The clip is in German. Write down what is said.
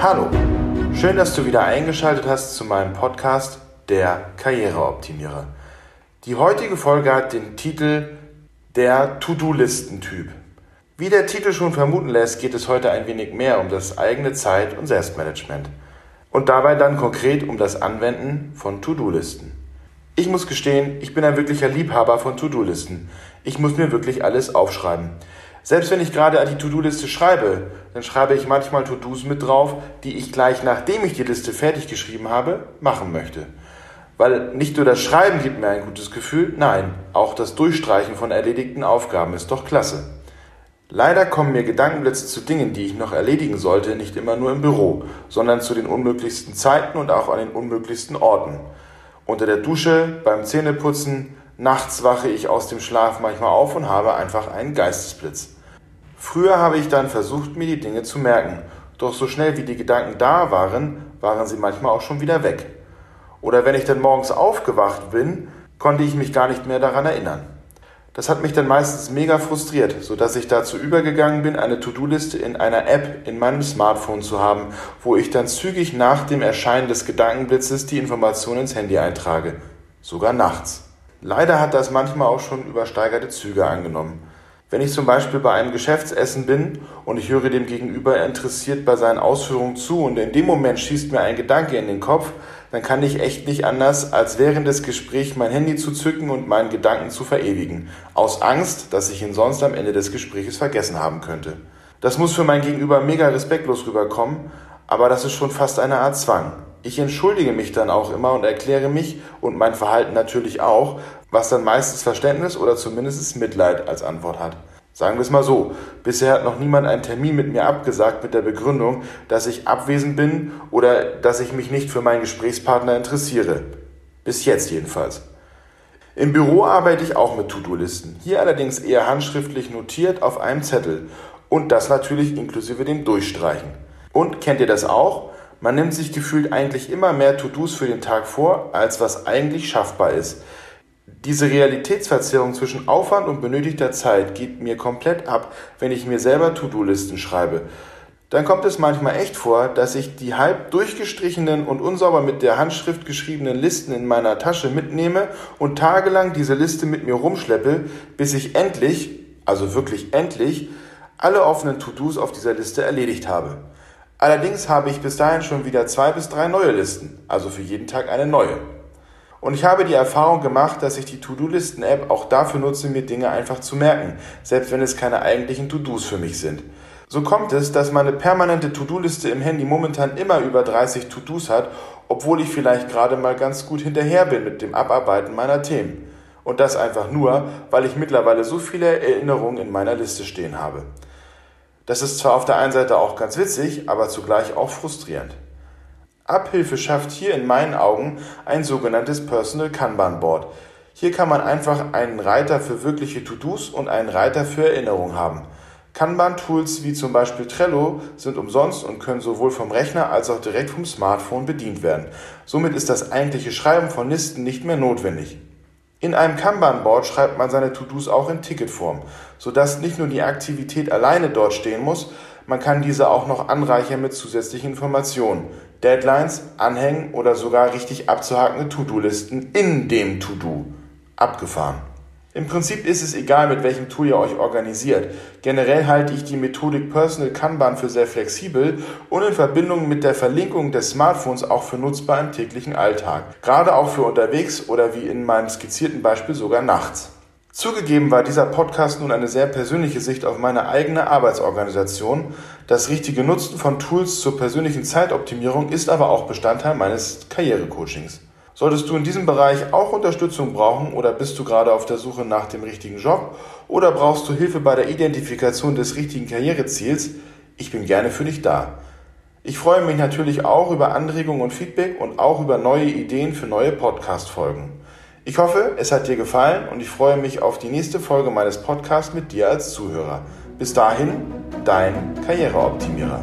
Hallo, schön, dass du wieder eingeschaltet hast zu meinem Podcast Der Karriereoptimierer. Die heutige Folge hat den Titel Der To-Do-Listentyp. Wie der Titel schon vermuten lässt, geht es heute ein wenig mehr um das eigene Zeit- und Selbstmanagement. Und dabei dann konkret um das Anwenden von To-Do-Listen. Ich muss gestehen, ich bin ein wirklicher Liebhaber von To-Do-Listen. Ich muss mir wirklich alles aufschreiben. Selbst wenn ich gerade die To-Do-Liste schreibe, dann schreibe ich manchmal To-Dos mit drauf, die ich gleich nachdem ich die Liste fertig geschrieben habe, machen möchte. Weil nicht nur das Schreiben gibt mir ein gutes Gefühl, nein, auch das Durchstreichen von erledigten Aufgaben ist doch klasse. Leider kommen mir Gedankenblitze zu Dingen, die ich noch erledigen sollte, nicht immer nur im Büro, sondern zu den unmöglichsten Zeiten und auch an den unmöglichsten Orten. Unter der Dusche, beim Zähneputzen, nachts wache ich aus dem Schlaf manchmal auf und habe einfach einen Geistesblitz. Früher habe ich dann versucht, mir die Dinge zu merken, doch so schnell wie die Gedanken da waren, waren sie manchmal auch schon wieder weg. Oder wenn ich dann morgens aufgewacht bin, konnte ich mich gar nicht mehr daran erinnern. Das hat mich dann meistens mega frustriert, sodass ich dazu übergegangen bin, eine To-Do-Liste in einer App in meinem Smartphone zu haben, wo ich dann zügig nach dem Erscheinen des Gedankenblitzes die Informationen ins Handy eintrage. Sogar nachts. Leider hat das manchmal auch schon übersteigerte Züge angenommen. Wenn ich zum Beispiel bei einem Geschäftsessen bin und ich höre dem Gegenüber interessiert bei seinen Ausführungen zu und in dem Moment schießt mir ein Gedanke in den Kopf, dann kann ich echt nicht anders, als während des Gesprächs mein Handy zu zücken und meinen Gedanken zu verewigen, aus Angst, dass ich ihn sonst am Ende des Gesprächs vergessen haben könnte. Das muss für mein Gegenüber mega respektlos rüberkommen, aber das ist schon fast eine Art Zwang. Ich entschuldige mich dann auch immer und erkläre mich und mein Verhalten natürlich auch, was dann meistens Verständnis oder zumindest Mitleid als Antwort hat. Sagen wir es mal so, bisher hat noch niemand einen Termin mit mir abgesagt mit der Begründung, dass ich abwesend bin oder dass ich mich nicht für meinen Gesprächspartner interessiere. Bis jetzt jedenfalls. Im Büro arbeite ich auch mit To-Do-Listen, hier allerdings eher handschriftlich notiert auf einem Zettel und das natürlich inklusive dem Durchstreichen. Und kennt ihr das auch? Man nimmt sich gefühlt eigentlich immer mehr To-Dos für den Tag vor, als was eigentlich schaffbar ist. Diese Realitätsverzerrung zwischen Aufwand und benötigter Zeit geht mir komplett ab, wenn ich mir selber To-Do-Listen schreibe. Dann kommt es manchmal echt vor, dass ich die halb durchgestrichenen und unsauber mit der Handschrift geschriebenen Listen in meiner Tasche mitnehme und tagelang diese Liste mit mir rumschleppe, bis ich endlich, also wirklich endlich, alle offenen To-Dos auf dieser Liste erledigt habe. Allerdings habe ich bis dahin schon wieder zwei bis drei neue Listen, also für jeden Tag eine neue. Und ich habe die Erfahrung gemacht, dass ich die To-Do-Listen-App auch dafür nutze, mir Dinge einfach zu merken, selbst wenn es keine eigentlichen To-Dos für mich sind. So kommt es, dass meine permanente To-Do-Liste im Handy momentan immer über 30 To-Dos hat, obwohl ich vielleicht gerade mal ganz gut hinterher bin mit dem Abarbeiten meiner Themen. Und das einfach nur, weil ich mittlerweile so viele Erinnerungen in meiner Liste stehen habe. Das ist zwar auf der einen Seite auch ganz witzig, aber zugleich auch frustrierend. Abhilfe schafft hier in meinen Augen ein sogenanntes Personal Kanban Board. Hier kann man einfach einen Reiter für wirkliche To-Dos und einen Reiter für Erinnerung haben. Kanban-Tools wie zum Beispiel Trello sind umsonst und können sowohl vom Rechner als auch direkt vom Smartphone bedient werden. Somit ist das eigentliche Schreiben von Listen nicht mehr notwendig. In einem Kanban-Board schreibt man seine To-Dos auch in Ticketform, sodass nicht nur die Aktivität alleine dort stehen muss, man kann diese auch noch anreichern mit zusätzlichen Informationen, Deadlines, Anhängen oder sogar richtig abzuhakende To-Do-Listen in dem To-Do. Abgefahren. Im Prinzip ist es egal, mit welchem Tool ihr euch organisiert. Generell halte ich die Methodik Personal Kanban für sehr flexibel und in Verbindung mit der Verlinkung des Smartphones auch für nutzbar im täglichen Alltag. Gerade auch für unterwegs oder wie in meinem skizzierten Beispiel sogar nachts. Zugegeben war dieser Podcast nun eine sehr persönliche Sicht auf meine eigene Arbeitsorganisation. Das richtige Nutzen von Tools zur persönlichen Zeitoptimierung ist aber auch Bestandteil meines Karrierecoachings. Solltest du in diesem Bereich auch Unterstützung brauchen oder bist du gerade auf der Suche nach dem richtigen Job oder brauchst du Hilfe bei der Identifikation des richtigen Karriereziels, ich bin gerne für dich da. Ich freue mich natürlich auch über Anregungen und Feedback und auch über neue Ideen für neue Podcast-Folgen. Ich hoffe, es hat dir gefallen und ich freue mich auf die nächste Folge meines Podcasts mit dir als Zuhörer. Bis dahin, dein Karriereoptimierer.